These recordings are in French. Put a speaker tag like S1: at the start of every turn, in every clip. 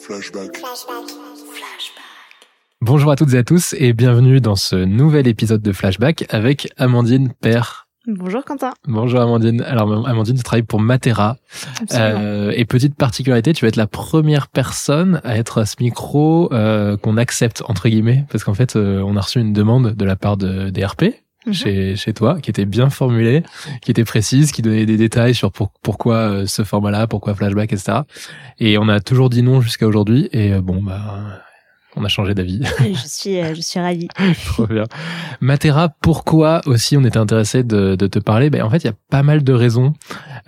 S1: Flashback.
S2: Bonjour à toutes et à tous et bienvenue dans ce nouvel épisode de Flashback avec Amandine Père.
S3: Bonjour Quentin.
S2: Bonjour Amandine. Alors Amandine, tu travailles pour Matera. Euh, et petite particularité, tu vas être la première personne à être à ce micro euh, qu'on accepte entre guillemets, parce qu'en fait, euh, on a reçu une demande de la part de DRP.
S3: Mhm.
S2: Chez, chez toi, qui était bien formulée, qui était précise, qui donnait des détails sur pour- pourquoi euh, ce format-là, pourquoi flashback, etc. Et on a toujours dit non jusqu'à aujourd'hui. Et euh, bon, bah, on a changé d'avis.
S3: je suis, euh, je suis ravie.
S2: Trop bien. Matera, pourquoi aussi on était intéressé de, de te parler? Ben, En fait, il y a pas mal de raisons.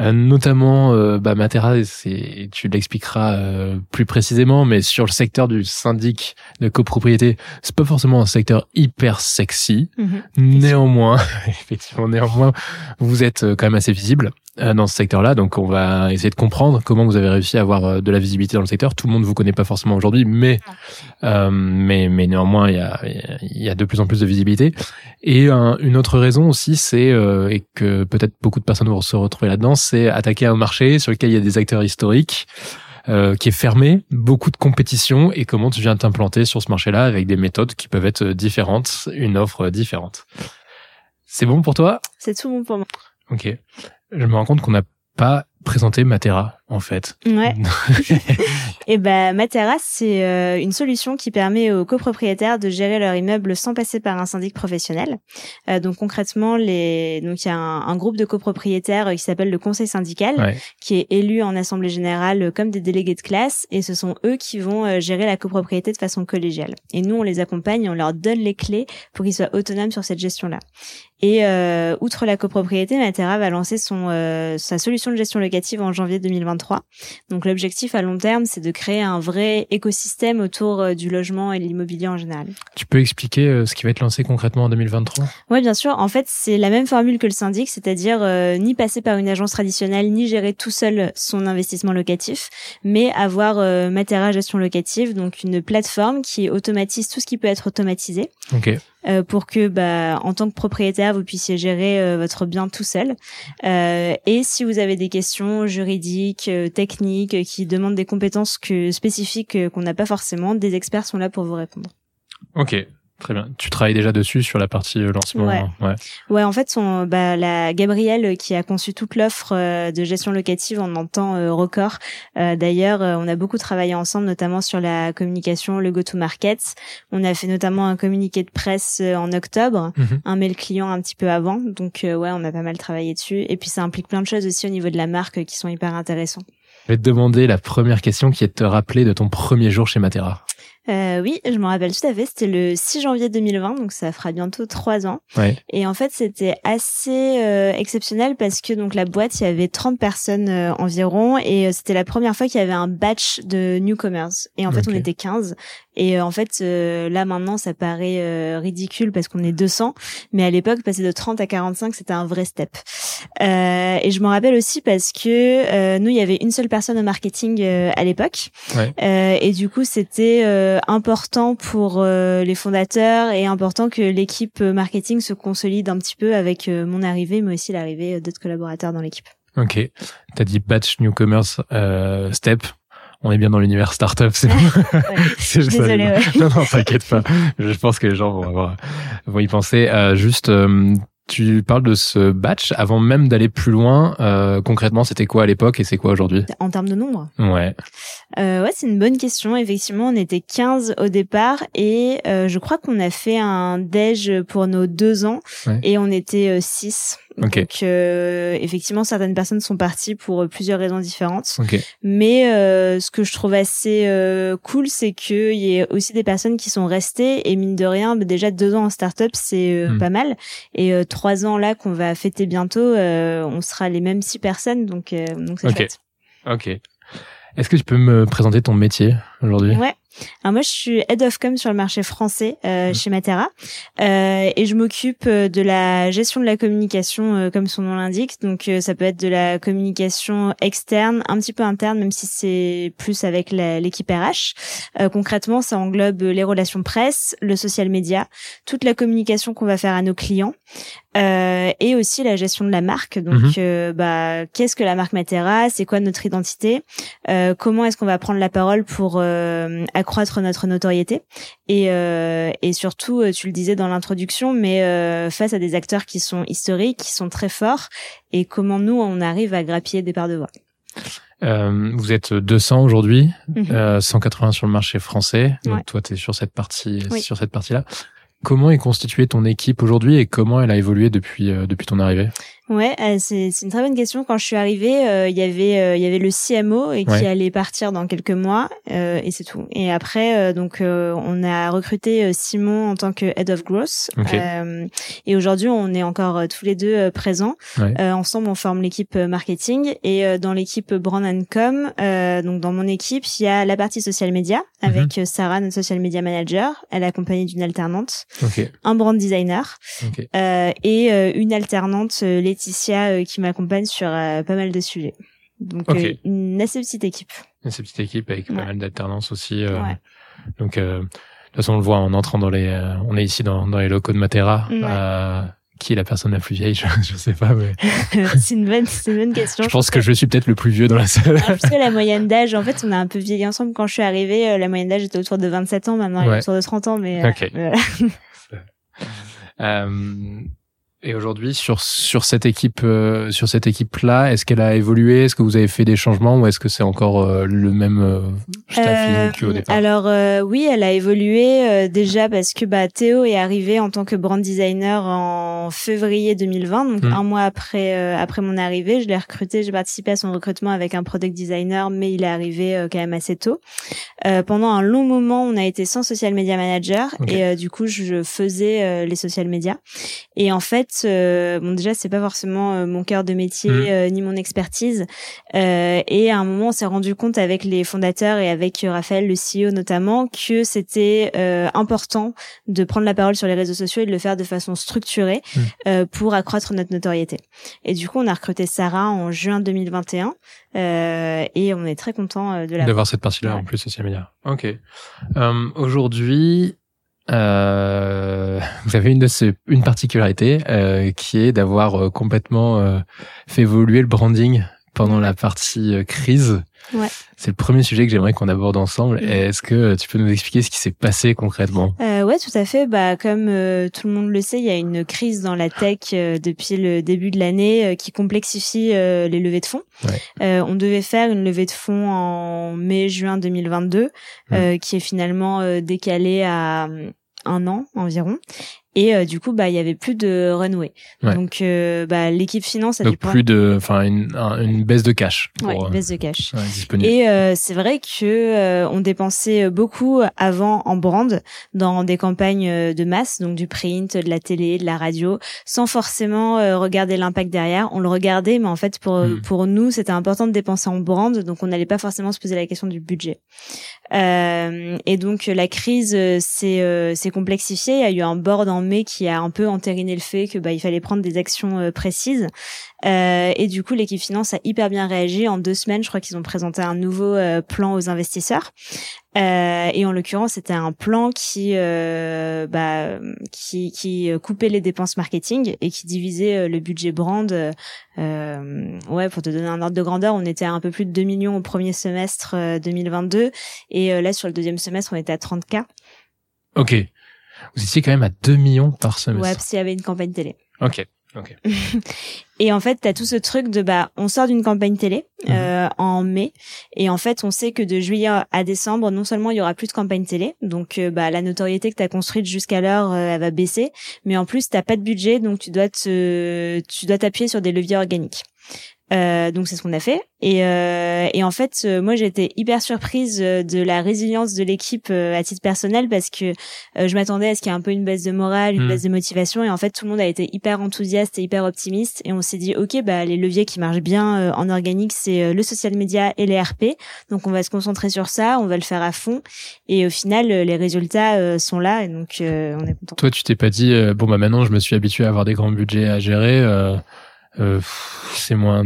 S2: Euh, notamment, euh, bah, Matera, c'est, tu l'expliqueras euh, plus précisément, mais sur le secteur du syndic de copropriété, c'est pas forcément un secteur hyper sexy.
S3: Mhm.
S2: Néanmoins, effectivement, néanmoins, vous êtes euh, quand même assez visible dans ce secteur-là. Donc, on va essayer de comprendre comment vous avez réussi à avoir euh, de la visibilité dans le secteur. Tout le monde vous connaît pas forcément aujourd'hui, mais euh, mais mais néanmoins, il y a il y a de plus en plus de visibilité. Et un- une autre raison aussi, c'est euh, et que peut-être beaucoup de personnes vont se retrouver là-dedans, c'est attaquer un marché sur lequel il y a des acteurs historiques. euh, qui est fermé, beaucoup de compétition et comment tu viens t'implanter sur ce marché-là avec des méthodes qui peuvent être différentes, une offre différente. C'est bon pour toi?
S3: C'est tout bon pour moi.
S2: Ok. Je me rends compte qu'on n'a pas présenté Matera en fait.
S3: Ouais. Et ben Matera, c'est euh, une solution qui permet aux copropriétaires de gérer leur immeuble sans passer par un syndic professionnel. Euh, donc concrètement, les donc il y a un, un groupe de copropriétaires euh, qui s'appelle le conseil syndical,
S2: Ouais.
S3: qui est élu en assemblée générale comme des délégués de classe, et ce sont eux qui vont gérer la copropriété de façon collégiale. Et nous, on les accompagne, on leur donne les clés pour qu'ils soient autonomes sur cette gestion-là. Et euh, outre la copropriété, Matera va lancer son sa solution de gestion locative en janvier 2023. Donc l'objectif à long terme, c'est de créer un vrai écosystème autour euh, du logement et de l'immobilier en général.
S2: Tu peux expliquer euh, ce qui va être lancé concrètement en 2023
S3: Ouais, bien sûr. En fait, c'est la même formule que le syndic, c'est-à-dire euh, ni passer par une agence traditionnelle, ni gérer tout seul son investissement locatif, mais avoir euh, Matera Gestion Locative, donc une plateforme qui automatise tout ce qui peut être automatisé. Euh, pour que, bah, en tant que propriétaire, vous puissiez gérer euh, votre bien tout seul. Euh, et si vous avez des questions juridiques, euh, techniques, qui demandent des compétences que spécifiques qu'on n'a pas forcément, des experts sont là pour vous répondre.
S2: Ok. Très bien. Tu travailles déjà dessus sur la partie euh, lancement.
S3: Ouais.
S2: ouais.
S3: Ouais, en fait, son, bah, la Gabrielle euh, qui a conçu toute l'offre euh, de gestion locative en un temps euh, record. Euh, D'ailleurs, on a beaucoup travaillé ensemble, notamment sur la communication, le go-to-market. On a fait notamment un communiqué de presse en octobre,
S2: Mhm.
S3: un mail client un petit peu avant. Donc, ouais, on a pas mal travaillé dessus. Et puis, ça implique plein de choses aussi au niveau de la marque qui sont hyper intéressants.
S2: Je vais te demander la première question qui est de te rappeler de ton premier jour chez Matera.
S3: Euh, oui, je m'en rappelle tout à fait. C'était le 6 janvier 2020, donc ça fera bientôt trois ans.
S2: Ouais.
S3: Et en fait, c'était assez euh, exceptionnel parce que donc la boîte, il y avait 30 personnes euh, environ et euh, c'était la première fois qu'il y avait un batch de newcomers. Et en fait, on était 15. Et euh, en fait, euh, là maintenant, ça paraît euh, ridicule parce qu'on est 200, mais à l'époque, passer de 30 à 45, c'était un vrai step. Euh, et je m'en rappelle aussi parce que euh, nous, il y avait une seule personne au marketing euh, à l'époque.
S2: Ouais.
S3: Euh, et du coup, c'était euh, important pour euh, les fondateurs et important que l'équipe euh, marketing se consolide un petit peu avec euh, mon arrivée, mais aussi l'arrivée euh, d'autres collaborateurs dans l'équipe.
S2: Ok. T'as dit batch newcomers euh, step. On est bien dans l'univers startup, c'est bon. Ça.
S3: Désolée, ouais.
S2: Non, non, t'inquiète pas. Je pense que les gens vont avoir, vont y penser. Euh, juste, euh, tu parles de ce batch avant même d'aller plus loin. Euh, concrètement, c'était quoi à l'époque et c'est quoi aujourd'hui
S3: En termes de nombre
S2: Ouais.
S3: Euh, ouais, c'est une bonne question. Effectivement, on était 15 au départ et euh, je crois qu'on a fait un déj pour nos deux ans
S2: Ouais.
S3: et on était 6. Donc, euh, effectivement, certaines personnes sont parties pour euh, plusieurs raisons différentes. Mais euh, ce que je trouve assez euh, cool, c'est qu'il y ait aussi des personnes qui sont restées et mine de rien, bah, déjà deux ans en start-up, c'est euh,
S2: Hmm.
S3: pas mal. Et euh, trois ans là qu'on va fêter bientôt, euh, on sera les mêmes six personnes, donc euh, donc c'est
S2: Ok.
S3: chouette.
S2: Ok. Est-ce que tu peux me présenter ton métier aujourd'hui?
S3: Ouais. Alors moi, je suis head of com sur le marché français euh, chez Matera euh, et je m'occupe euh, de la gestion de la communication, euh, comme son nom l'indique. Donc euh, ça peut être de la communication externe, un petit peu interne, même si c'est plus avec l'équipe RH. Euh, concrètement, ça englobe les relations presse, le social media, toute la communication qu'on va faire à nos clients. Euh, et aussi la gestion de la marque. Donc,
S2: Mhm.
S3: bah, qu'est-ce que la marque Matera? C'est quoi notre identité? Euh, Comment est-ce qu'on va prendre la parole pour euh, accroître notre notoriété et et surtout, tu le disais dans l'introduction, mais face à des acteurs qui sont historiques, qui sont très forts, et comment nous on arrive à grappiller des parts de voix.
S2: Euh, vous êtes 200 aujourd'hui, 180 mhm. sur le marché français. Donc toi, tu es sur cette partie, sur cette partie-là. Comment est constituée ton équipe aujourd'hui et comment elle a évolué depuis depuis ton arrivée?
S3: Ouais, euh, c'est une très bonne question. Quand je suis arrivée, euh, il y avait euh, il y avait le CMO et qui allait partir dans quelques mois et c'est tout. Et après donc on a recruté Simon en tant que head of growth et aujourd'hui on est encore tous les deux présents. ensemble on forme l'équipe marketing et dans l'équipe brand and com donc dans mon équipe, il y a la partie social media mhm. avec Sarah notre social media manager, elle est accompagnée d'une alternante, un brand designer et une alternante Laetitia euh, qui m'accompagne sur euh, pas mal de sujets. Donc euh, une assez petite équipe.
S2: Une assez petite équipe avec pas mal d'alternance aussi. Donc de toute façon on le voit en entrant dans les, on est ici dans, dans les locaux de Matera. qui est la personne la plus vieille je, je sais pas mais
S3: c'est une bonne c'est une bonne question.
S2: Je pense que je suis peut-être le plus vieux dans la salle.
S3: Parce que la moyenne d'âge en fait on a un peu vieilli ensemble. Quand je suis arrivée la moyenne d'âge était autour de 27 ans. Maintenant elle est autour de 30 ans mais
S2: euh, et aujourd'hui, sur sur cette équipe, euh, sur cette équipe-là, est-ce qu'elle a évolué? Est-ce que vous avez fait des changements ou est-ce que c'est encore euh, le même euh, staffing qu'au départ?
S3: Alors oui, elle a évolué déjà parce que bah Théo est arrivé en tant que brand designer en février 2020, donc hmm. un mois après après mon arrivée. Je l'ai recruté, j'ai participé à son recrutement avec un product designer, mais il est arrivé quand même assez tôt. pendant un long moment, on a été sans social media manager et du coup, je faisais les social media. Et en fait euh, bon déjà c'est pas forcément euh, mon cœur de métier mmh. euh, ni mon expertise. et à un moment, on s'est rendu compte avec les fondateurs et avec Raphaël, le CEO notamment, que c'était important de prendre la parole sur les réseaux sociaux et de le faire de façon structurée mmh. pour accroître notre notoriété. Et du coup, on a recruté Sarah en juin 2021 et on est très content de la
S2: d'avoir cette partie-là en plus social media. Ok. Aujourd'hui, euh, vous avez une de ces, une particularité euh, qui est d'avoir euh, complètement euh, fait évoluer le branding pendant la partie crise.
S3: Ouais.
S2: C'est le premier sujet que j'aimerais qu'on aborde ensemble. Mm. Est-ce que tu peux nous expliquer ce qui s'est passé concrètement?
S3: Euh, Ouais, tout à fait. Bah, comme tout le monde le sait, il y a une crise dans la tech depuis le début de l'année qui complexifie les levées de fonds.
S2: Ouais.
S3: on devait faire une levée de fonds en mai-juin 2022, mm. qui est finalement décalée à un an environ. Et euh, du coup bah il y avait plus de runway. Donc euh, bah l'équipe finance a
S2: donc plus de enfin une, une baisse de cash
S3: pour, ouais, une baisse de cash. et euh, c'est vrai que on dépensait beaucoup avant en brand dans des campagnes de masse donc du print de la télé de la radio sans forcément regarder l'impact derrière. On le regardait mais en fait pour hmm. pour nous c'était important de dépenser en brand donc on n'allait pas forcément se poser la question du budget et donc la crise s'est s'est complexifiée il y a eu un board en mai qui a un peu entériné le fait que bah il fallait prendre des actions euh, précises. Euh, et du coup, l'équipe finance a hyper bien réagi. En deux semaines, je crois qu'ils ont présenté un nouveau euh, plan aux investisseurs. Euh, et en l'occurrence, c'était un plan qui, euh, bah, qui, qui coupait les dépenses marketing et qui divisait le budget brand. ouais, pour te donner un ordre de grandeur, on était à un peu plus de 2 millions au premier semestre 2022 et là sur le deuxième semestre, on était à 30 k.
S2: Ok. Vous étiez quand même à 2 millions par semestre.
S3: Ouais, parce qu'il y avait une campagne télé.
S2: Ok. Okay.
S3: et en fait, t'as tout ce truc de bah, on sort d'une campagne télé mhm. euh, en mai, et en fait, on sait que de juillet à décembre, non seulement il y aura plus de campagne télé, donc euh, bah la notoriété que t'as construite jusqu'à l'heure, euh, elle va baisser, mais en plus t'as pas de budget, donc tu dois te, tu dois t'appuyer sur des leviers organiques. Euh, donc c'est ce qu'on a fait. Et, euh, et en fait, euh, moi j'ai été hyper surprise euh, de la résilience de l'équipe à titre personnel parce que je m'attendais à ce qu'il y ait un peu une baisse de morale, une hmm. baisse de motivation. Et en fait, tout le monde a été hyper enthousiaste et hyper optimiste. Et on s'est dit, ok, bah les leviers qui marchent bien en organique, c'est le social media et les RP. Donc on va se concentrer sur ça, on va le faire à fond. Et au final, les résultats sont là. Et donc on est content.
S2: Toi, tu t'es pas dit, bon bah maintenant je me suis habitué à avoir des grands budgets à gérer euh, c'est moins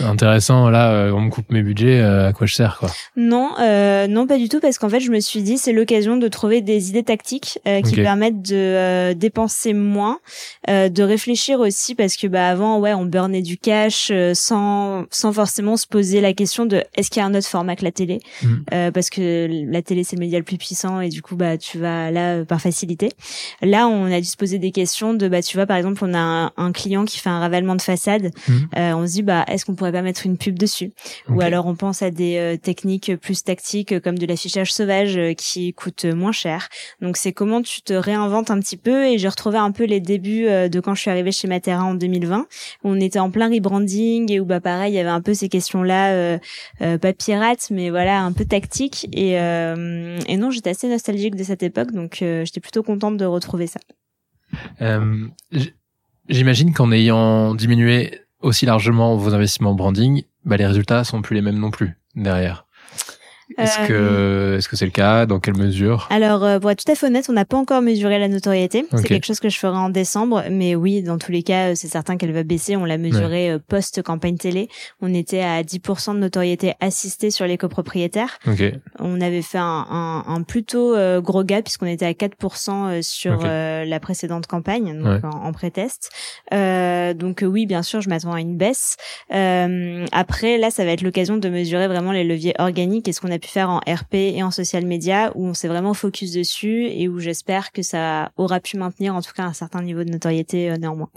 S2: intéressant. Là, euh, on me coupe mes budgets, euh, à quoi je sers quoi
S3: Non, euh, non pas du tout, parce qu'en fait, je me suis dit c'est l'occasion de trouver des idées tactiques qui permettent de dépenser moins, de réfléchir aussi, parce que bah avant, ouais, on burnait du cash sans sans forcément se poser la question de est-ce qu'il y a un autre format que la télé,
S2: Mhm.
S3: parce que la télé c'est le média le plus puissant et du coup bah tu vas là par facilité. Là, on a dû se poser des questions de bah tu vois par exemple on a un, un client qui fait un ravalement de façade,
S2: Mhm.
S3: Euh, on se dit bah est-ce qu'on pourrait pas mettre une pub dessus? Ou alors on pense à des euh, techniques plus tactiques comme de l'affichage sauvage euh, qui coûte moins cher. Donc c'est comment tu te réinventes un petit peu? Et j'ai retrouvé un peu les débuts de quand je suis arrivée chez Matera en 2020 où on était en plein rebranding et où bah pareil il y avait un peu ces questions-là euh, euh, pas pirates mais voilà un peu tactiques et et non j'étais assez nostalgique de cette époque donc j'étais plutôt contente de retrouver ça.
S2: Euh, J'imagine qu'en ayant diminué aussi largement vos investissements en branding, bah, les résultats sont plus les mêmes non plus derrière. Est-ce
S3: Euh,
S2: que est-ce que c'est le cas? Dans quelle mesure?
S3: Alors, euh, pour être tout à fait honnête, on n'a pas encore mesuré la notoriété. C'est quelque chose que je ferai en décembre. Mais oui, dans tous les cas, euh, c'est certain qu'elle va baisser. On l'a mesuré euh, post-campagne télé. On était à 10% de notoriété assistée sur les copropriétaires. On avait fait un, un, un plutôt euh, gros gap puisqu'on était à 4% euh, sur euh, la précédente campagne, donc
S2: Ouais.
S3: en, en pré-test. Euh, donc euh, oui, bien sûr, je m'attends à une baisse. Euh, après, là, ça va être l'occasion de mesurer vraiment les leviers organiques et ce qu'on a pu faire en RP et en social media où on s'est vraiment focus dessus et où j'espère que ça aura pu maintenir en tout cas un certain niveau de notoriété euh, néanmoins.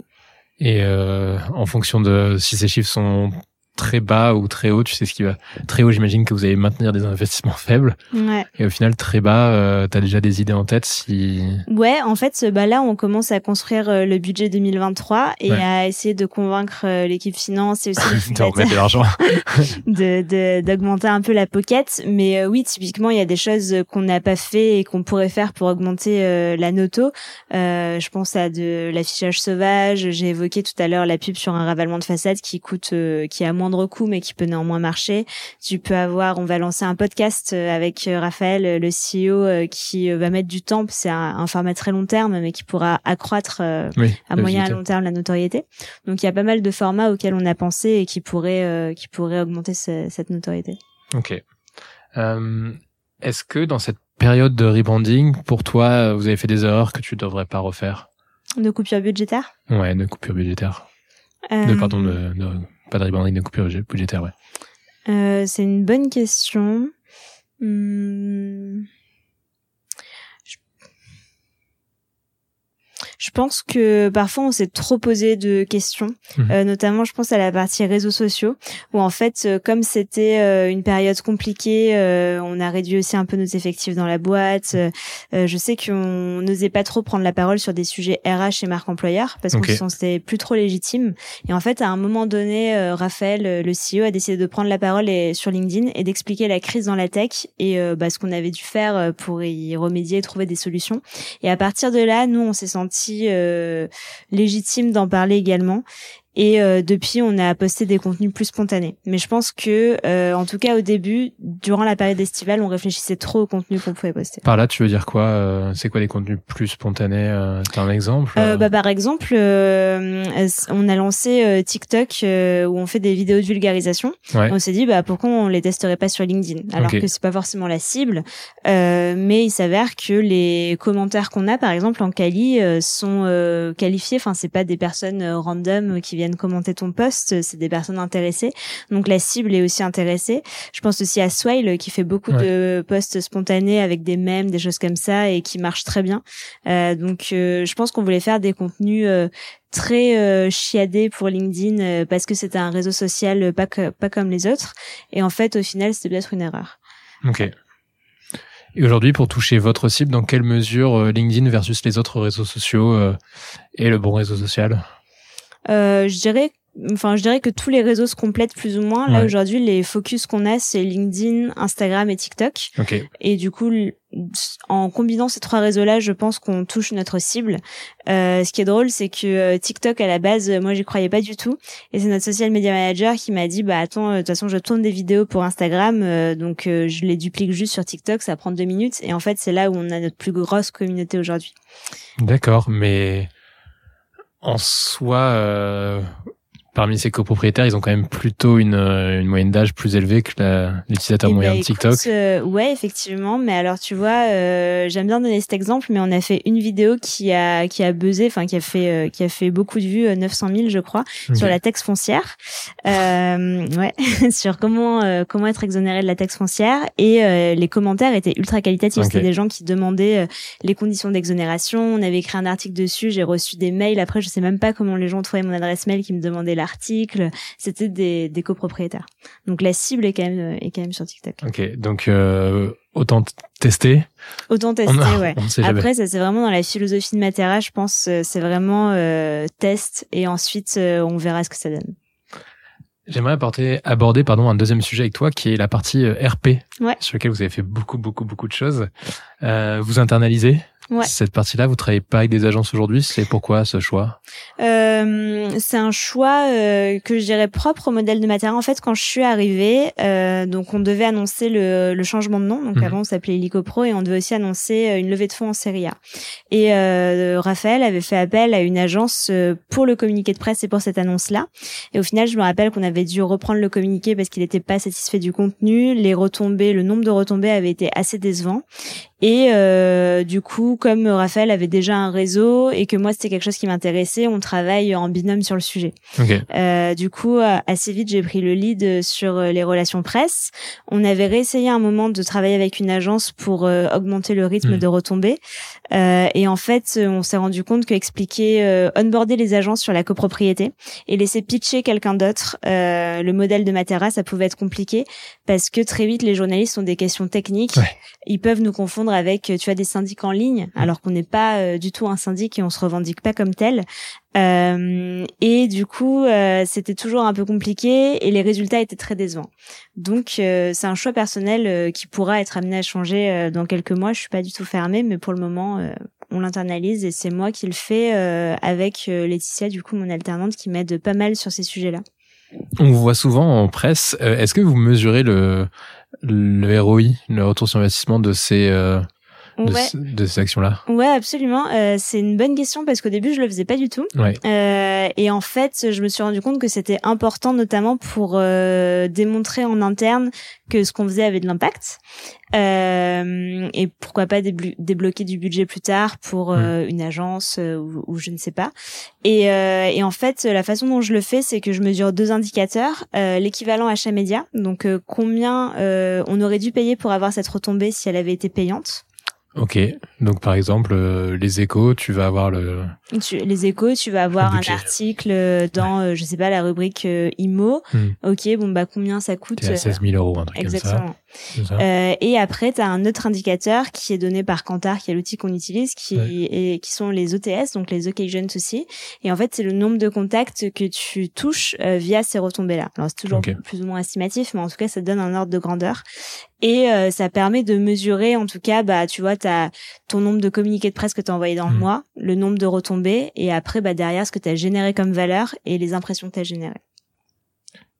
S2: Et euh, en fonction de si ces chiffres sont très bas ou très hauts, tu sais ce qui va très haut. J'imagine que vous allez maintenir des investissements faibles.
S3: Ouais.
S2: Et au final, très bas, euh, t'as déjà des idées en tête si.
S3: Ouais, en fait, bah là, on commence à construire euh, le budget 2023 et
S2: Ouais.
S3: à essayer de convaincre euh, l'équipe finance et aussi les
S2: de l'argent.
S3: de d'augmenter un peu la pocket mais euh, oui typiquement il y a des choses qu'on n'a pas fait et qu'on pourrait faire pour augmenter la noto je pense à de l'affichage sauvage j'ai évoqué tout à l'heure la pub sur un ravalement de façade qui coûte qui a moindre coût mais qui peut néanmoins marcher tu peux avoir on va lancer un podcast euh, avec euh, Raphaël euh, le CEO qui va mettre du temps c'est un, un format très long terme mais qui pourra accroître
S2: Oui.
S3: à moyen à
S2: visibilité.
S3: long terme la notoriété. Donc il y a pas mal de formats auxquels on a pensé et qui pourraient qui pourraient augmenter ce- cette notoriété.
S2: Ok. Euh, Est-ce que dans cette période de rebranding, pour toi, vous avez fait des erreurs que tu devrais pas refaire?
S3: De coupure budgétaire?
S2: Ouais, de coupure budgétaire. De pardon, de, de- pas de rebranding, de coupure budgé- budgétaire, ouais.
S3: euh, c'est une bonne question. Hmm. Je pense que parfois on s'est trop posé de questions,
S2: Mhm.
S3: Euh, notamment je pense à la partie réseaux sociaux, où en fait euh, comme c'était euh, une période compliquée, euh, on a réduit aussi un peu nos effectifs dans la boîte. Je sais qu'on n'osait pas trop prendre la parole sur des sujets RH et marque employeur parce
S2: Ok.
S3: qu'on se sentait plus trop légitime. Et en fait à un moment donné, Raphaël, le CEO, a décidé de prendre la parole et, sur LinkedIn et d'expliquer la crise dans la tech et euh, bah, ce qu'on avait dû faire pour y remédier et trouver des solutions. Et à partir de là, nous, on s'est senti euh, légitime d'en parler également. Et euh, depuis, on a posté des contenus plus spontanés. Mais je pense que, euh, en tout cas au début, durant la période estivale, on réfléchissait trop au contenu qu'on pouvait poster.
S2: Par là, tu veux dire quoi euh, C'est quoi les contenus plus spontanés euh, T'as un exemple
S3: Euh, bah, par exemple, euh, on a lancé euh, TikTok euh, où on fait des vidéos de vulgarisation.
S2: Ouais.
S3: On s'est dit bah pourquoi on les testerait pas sur LinkedIn alors
S2: Ok.
S3: que c'est pas forcément la cible. Euh, mais il s'avère que les commentaires qu'on a par exemple en euh, sont euh, qualifiés. Enfin c'est pas des personnes euh, random qui viennent commenter ton post, c'est des personnes intéressées. Donc la cible est aussi intéressée. Je pense aussi à Swile qui fait beaucoup
S2: Ouais.
S3: de posts spontanés avec des mèmes, des choses comme ça et qui marche très bien. Euh, donc euh, je pense qu'on voulait faire des contenus euh, très euh, chiadés pour LinkedIn euh, parce que c'était un réseau social euh, pas que- pas comme les autres et en fait au final c'était peut-être une erreur.
S2: Ok. Et aujourd'hui, pour toucher votre cible, dans quelle mesure LinkedIn versus les autres réseaux sociaux est le bon réseau social?
S3: Je dirais enfin je dirais que tous les réseaux se complètent plus ou moins. Là
S2: Ouais.
S3: aujourd'hui les focus qu'on a c'est LinkedIn, Instagram et TikTok
S2: Ok.
S3: et du coup en combinant ces trois réseaux-là, je pense qu'on touche notre cible. Euh, ce qui est drôle, c'est que euh, TikTok à la base, euh, moi j'y croyais pas du tout, et c'est notre social media manager qui m'a dit bah attends, euh, de toute façon je tourne des vidéos pour Instagram, euh, donc euh, je les duplique juste sur TikTok, ça prend deux minutes, et en fait c'est là où on a notre plus grosse communauté aujourd'hui.
S2: D'accord, mais en soi, euh, parmi ces copropriétaires, ils ont quand même plutôt une, euh, une moyenne d'âge plus élevée que l'utilisateur
S3: eh
S2: moyen
S3: ben,
S2: de TikTok.
S3: Euh, ouais, effectivement. Mais alors, tu vois, euh, j'aime bien donner cet exemple, mais on a fait une vidéo qui a qui a buzzé, enfin qui a fait euh, qui a fait beaucoup de vues, 900 000, je crois, sur la taxe foncière. ouais, sur comment comment être exonéré de la taxe foncière. Et les commentaires étaient ultra qualitatifs. C'était des gens qui demandaient les conditions d'exonération. On avait écrit un article dessus. J'ai reçu des mails. Après, je sais même pas comment les gens trouvaient mon adresse mail qui me demandaient la article, c'était des, des copropriétaires. Donc la cible est quand même est quand même sur TikTok.
S2: Ok, donc euh, autant tester.
S3: Autant tester, ouais. Après, ça c'est vraiment dans la philosophie de Matera, je pense. Euh, c'est vraiment euh, test et ensuite euh, on verra ce que ça donne.
S2: J'aimerais aborder, pardon, un deuxième sujet avec toi qui est la partie euh, RP,
S3: ouais.
S2: sur lequel vous avez fait beaucoup, beaucoup, beaucoup de choses. Euh, vous internalisez
S3: Ouais.
S2: Cette partie-là, vous travaillez pas avec des agences aujourd'hui. C'est pourquoi ce choix?
S3: Euh, C'est un choix euh, que je dirais propre au modèle de Matera. En fait, quand je suis arrivée, euh, donc on devait annoncer le, le changement de nom. Donc
S2: Mhm.
S3: avant, on s'appelait Helicopro et on devait aussi annoncer euh, une levée de fonds en série A. Et euh, Raphaël avait fait appel à une agence euh, pour le communiqué de presse et pour cette annonce-là. Et au final, je me rappelle qu'on avait dû reprendre le communiqué parce qu'il n'était pas satisfait du contenu. Les retombées, le nombre de retombées avait été assez décevant. Et euh, du coup, comme Raphaël avait déjà un réseau et que moi c'était quelque chose qui m'intéressait, on travaille en binôme sur le sujet.
S2: Ok.
S3: Euh, du coup, euh, assez vite, j'ai pris le lead sur euh, les relations presse. On avait réessayé un moment de travailler avec une agence pour euh, augmenter le rythme
S2: Mm.
S3: de retombées. Euh, et en fait, on s'est rendu compte que expliquer, euh, onboarder les agences sur la copropriété et laisser pitcher quelqu'un d'autre euh, le modèle de Matera, ça pouvait être compliqué parce que très vite, les journalistes ont des questions techniques.
S2: Ouais.
S3: Ils peuvent nous confondre avec, tu vois, des syndics en ligne, alors qu'on n'est pas euh, du tout un syndic et on se revendique pas comme tel. Euh, et du coup, euh, c'était toujours un peu compliqué et les résultats étaient très décevants. Donc, euh, c'est un choix personnel euh, qui pourra être amené à changer euh, dans quelques mois. Je suis pas du tout fermée, mais pour le moment, euh, on l'internalise et c'est moi qui le fais euh, avec euh, Laetitia, du coup, mon alternante, qui m'aide pas mal sur ces sujets-là.
S2: On vous voit souvent en presse. Euh, Est-ce que vous mesurez le, le ROI, le retour sur investissement de ces, euh, de,
S3: Ouais.
S2: ce- de ces actions-là
S3: Ouais, absolument. Euh, c'est une bonne question parce qu'au début, je le faisais pas du tout.
S2: Ouais.
S3: Euh, et en fait, je me suis rendu compte que c'était important, notamment pour euh, démontrer en interne que ce qu'on faisait avait de l'impact. Euh, et pourquoi pas déblo- débloquer du budget plus tard pour euh, une agence euh, ou, ou je ne sais pas. Et, euh, et en fait, la façon dont je le fais, c'est que je mesure deux indicateurs. Euh, L'équivalent achat média, donc euh, combien euh, on aurait dû payer pour avoir cette retombée si elle avait été payante.
S2: Ok. Donc par exemple, euh, les échos, tu vas avoir le.
S3: Tu- les échos, tu vas avoir un article euh, dans, euh, je sais pas, la rubrique euh, IMO.
S2: Hmm.
S3: Ok, bon bah combien ça coûte
S2: T'es à 16 000 euros, un truc
S3: Exactement.
S2: comme ça.
S3: Euh, et après, tu as un autre indicateur qui est donné par Kantar, qui est l'outil qu'on utilise, qui,
S2: Ouais.
S3: est, qui sont les OTS, donc les Occasions aussi. Et en fait, c'est le nombre de contacts que tu touches euh, via ces retombées-là. Alors, c'est toujours plus ou moins estimatif, mais en tout cas, ça te donne un ordre de grandeur. Et euh, ça permet de mesurer, en tout cas, bah, tu vois, t'as ton nombre de communiqués de presse que tu as envoyé dans le
S2: Mhm.
S3: mois, le nombre de retombées, et après, bah, derrière, ce que tu as généré comme valeur et les impressions que tu as générées.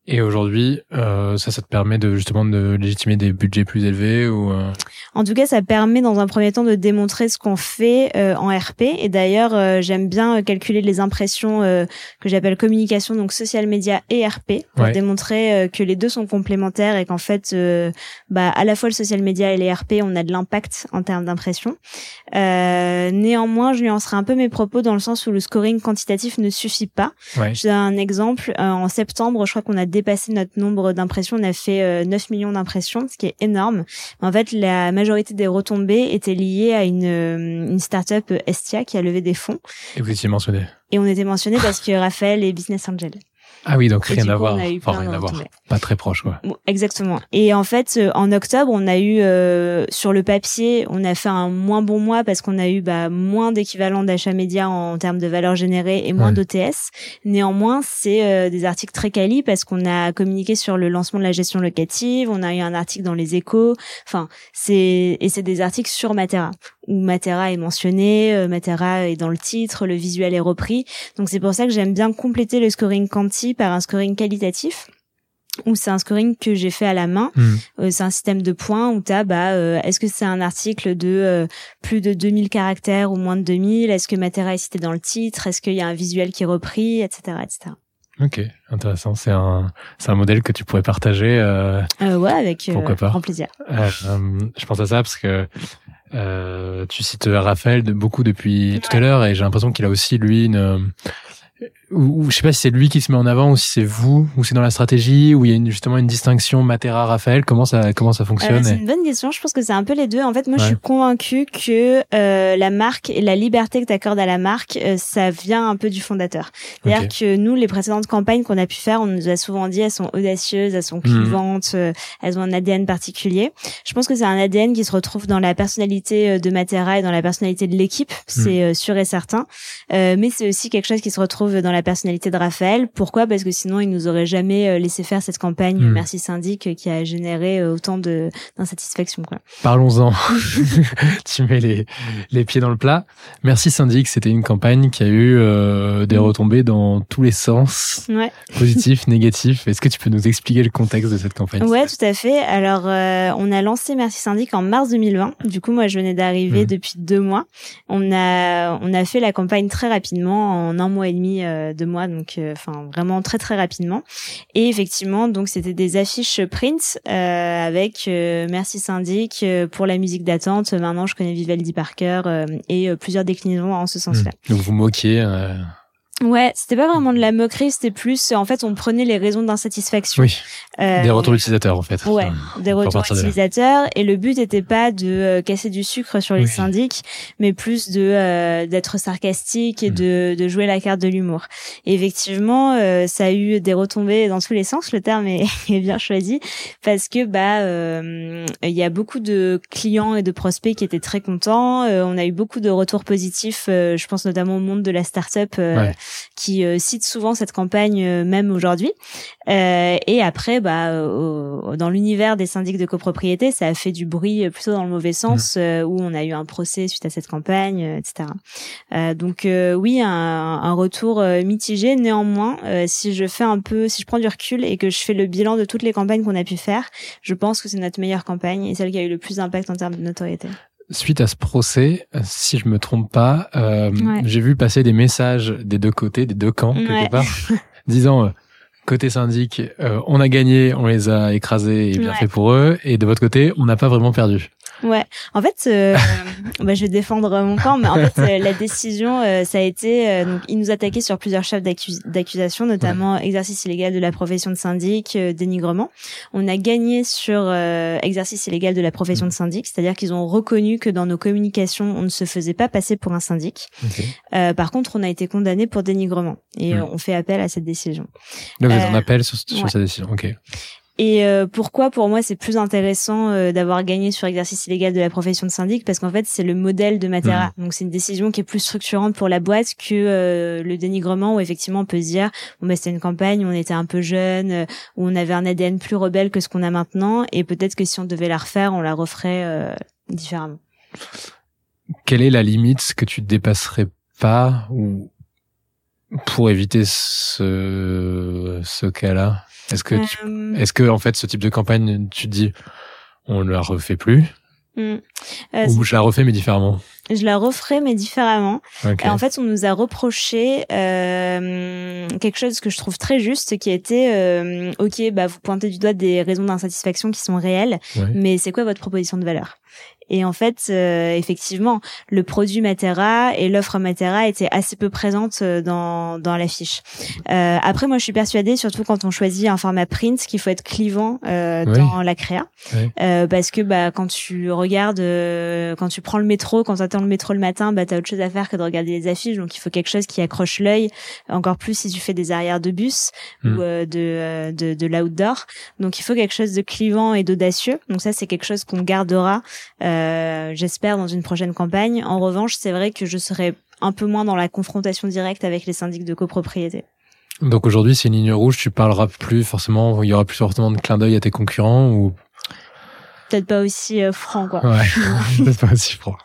S2: Et aujourd'hui, euh, ça, ça te permet de justement de légitimer des budgets plus élevés ou. euh,
S3: En tout cas, ça permet dans un premier temps de démontrer ce qu'on fait euh, en RP. Et d'ailleurs, euh, j'aime bien euh, calculer les impressions euh, que j'appelle communication, donc social media et RP, pour
S2: Ouais.
S3: démontrer que les deux sont complémentaires et qu'en fait, euh, bah, à la fois le social media et les RP, on a de l'impact en termes d'impression. Euh, néanmoins, je nuancerai un peu mes propos dans le sens où le scoring quantitatif ne suffit pas.
S2: Ouais.
S3: Je donne un exemple. Euh, en septembre, je crois qu'on a dépassé notre nombre d'impressions. On a fait euh, 9 millions d'impressions, ce qui est énorme. En fait, la majorité des retombées étaient liées à une, euh, une start-up euh, Estia qui a levé des fonds.
S2: Et vous étiez mentionné.
S3: Et on était mentionné parce que Raphaël est business angel.
S2: Ah oui, donc
S3: Et
S2: rien à voir. Enfin, rien à. Pas très proche, quoi.
S3: Bon, exactement. Et en fait, euh, en octobre, on a eu euh, sur le papier, on a fait un moins bon mois parce qu'on a eu bah, moins d'équivalent d'achat média en termes de valeur générée et moins
S2: Ouais.
S3: d'OTS. Néanmoins, c'est euh, des articles très quali parce qu'on a communiqué sur le lancement de la gestion locative, on a eu un article dans les Échos. Enfin, c'est et c'est des articles sur Matera où Matera est mentionné, euh, Matera est dans le titre, le visuel est repris. Donc c'est pour ça que j'aime bien compléter le scoring quanti par un scoring qualitatif où c'est un scoring que j'ai fait à la main.
S2: Hmm.
S3: Euh, c'est un système de points où tu as, bah, euh, est-ce que c'est un article de euh, plus de 2000 caractères ou moins de 2000 Est-ce que Matera est cité dans le titre? Est-ce qu'il y a un visuel qui est repris? Etc. etc.
S2: Ok, intéressant. C'est un, c'est un modèle que tu pourrais partager.
S3: Ouais, avec
S2: pourquoi pas.
S3: grand plaisir.
S2: Je pense à ça parce que euh, tu cites Raphaël de beaucoup depuis tout à l'heure et j'ai l'impression qu'il a aussi lui une ou, ou, je sais pas si c'est lui qui se met en avant ou si c'est vous ou c'est dans la stratégie où il y a une, justement une distinction Matera Raphaël. Comment ça comment ça fonctionne
S3: C'est une bonne question. Je pense que c'est un peu les deux. En fait moi je suis convaincue que euh, la marque et la liberté que tu accordes à la marque euh, ça vient un peu du fondateur. C'est-à-dire que nous les précédentes campagnes qu'on a pu faire on nous a souvent dit elles sont audacieuses elles sont mhm. clivantes euh, elles ont un ADN particulier. Je pense que c'est un ADN qui se retrouve dans la personnalité euh, de Matera et dans la personnalité de l'équipe. Mhm. c'est sûr et certain. Mais c'est aussi quelque chose qui se retrouve dans la personnalité de Raphaël. Pourquoi? Parce que sinon, il nous aurait jamais euh, laissé faire cette campagne hmm. Merci Syndic euh, qui a généré euh, autant de d'insatisfaction.
S2: Parlons-en. tu mets les, les pieds dans le plat. Merci Syndic, c'était une campagne qui a eu des retombées dans tous les sens,
S3: ouais.
S2: positifs, négatifs. Est-ce que tu peux nous expliquer le contexte de cette campagne?
S3: Ouais, tout à fait. Alors, on a lancé Merci Syndic en mars 2020. Du coup, moi, je venais d'arriver hmm. depuis deux mois. On a on a fait la campagne très rapidement en un mois et demi euh, de moi, donc euh, enfin vraiment très très rapidement. Et effectivement, donc c'était des affiches print euh, avec merci syndic pour la musique d'attente. Maintenant, je connais Vivaldi Parker et plusieurs déclinaisons en ce sens-là.
S2: Hmm. Donc vous moquiez
S3: Ouais, c'était pas vraiment de la moquerie, c'était plus, en fait, on prenait les raisons d'insatisfaction.
S2: Oui. Euh, des retours utilisateurs, en fait.
S3: Ouais, des retours utilisateurs. Et le but n'était pas de euh, casser du sucre sur les syndics, mais plus de euh, d'être sarcastique et mm. de, de jouer la carte de l'humour. Effectivement, euh, ça a eu des retombées dans tous les sens. Le terme est, est bien choisi parce que bah il y a beaucoup de clients et de prospects qui étaient très contents. on a eu beaucoup de retours positifs. je pense notamment au monde de la start-up. Ouais qui euh, cite souvent cette campagne euh, même aujourd'hui. Euh, et après, bah, dans l'univers des syndics de copropriété, ça a fait du bruit plutôt dans le mauvais sens, mmh. où on a eu un procès suite à cette campagne, etc. donc oui, un, un retour mitigé. Néanmoins, si je fais un peu, si je prends du recul et que je fais le bilan de toutes les campagnes qu'on a pu faire, je pense que c'est notre meilleure campagne et celle qui a eu le plus d'impact en termes de notoriété
S2: suite à ce procès, si je me trompe pas, euh, j'ai vu passer des messages des deux côtés, des deux camps quelque part, disant euh, côté syndic, euh, on a gagné, on les a écrasés et bien fait pour eux, et de votre côté, on n'a pas vraiment perdu.
S3: Ouais, en fait, euh, bah, je vais défendre mon camp, mais en fait, euh, la décision, euh, ça a été, euh, donc, ils nous attaquaient sur plusieurs chefs d'accusation, notamment exercice illégal de la profession de syndic, dénigrement. On a gagné sur exercice illégal de la profession de syndic, c'est-à-dire qu'ils ont reconnu que dans nos communications, on ne se faisait pas passer pour un syndic. par contre, on a été condamné pour dénigrement et on fait appel à cette décision.
S2: Là, vous en appel sur, sur cette décision, ok.
S3: Et euh, pourquoi pour moi c'est plus intéressant euh, d'avoir gagné sur exercice illégal de la profession de syndic? Parce qu'en fait c'est le modèle de Matera. Mmh. Donc c'est une décision qui est plus structurante pour la boîte que euh, le dénigrement où effectivement on peut se dire bon bah c'était une campagne où on était un peu jeune, où on avait un ADN plus rebelle que ce qu'on a maintenant et peut-être que si on devait la refaire, on la referait différemment.
S2: Quelle est la limite que tu dépasserais pas ou pour éviter ce ce cas-là? Est-ce que, euh, est-ce que en fait ce type de campagne, tu te dis, on ne la refait plus, hmm. euh, ou je la refais mais différemment?
S3: Je la referai mais différemment. en fait, on nous a reproché euh, quelque chose que je trouve très juste, qui était, ok, bah vous pointez du doigt des raisons d'insatisfaction qui sont réelles, mais c'est quoi votre proposition de valeur? Et en fait, euh, effectivement, le produit Matera et l'offre Matera étaient assez peu présentes euh, dans, dans l'affiche. Euh, après, moi, je suis persuadée, surtout quand on choisit un format print, qu'il faut être clivant euh, dans la créa. Euh, parce que bah, quand tu regardes, quand tu prends le métro, quand tu attends le métro le matin, bah, tu as autre chose à faire que de regarder les affiches. Donc, il faut quelque chose qui accroche l'œil, encore plus si tu fais des arrières de bus hmm. ou de, de, de l'outdoor. Donc, il faut quelque chose de clivant et d'audacieux. Donc, ça, c'est quelque chose qu'on gardera. Euh, euh, j'espère dans une prochaine campagne. En revanche, c'est vrai que je serai un peu moins dans la confrontation directe avec les syndics de copropriété.
S2: Donc aujourd'hui, c'est une ligne rouge, tu parleras plus forcément, il y aura plus forcément de clin d'œil à tes concurrents ou?
S3: Peut-être pas aussi euh, franc quoi.
S2: Ouais, peut-être pas aussi franc.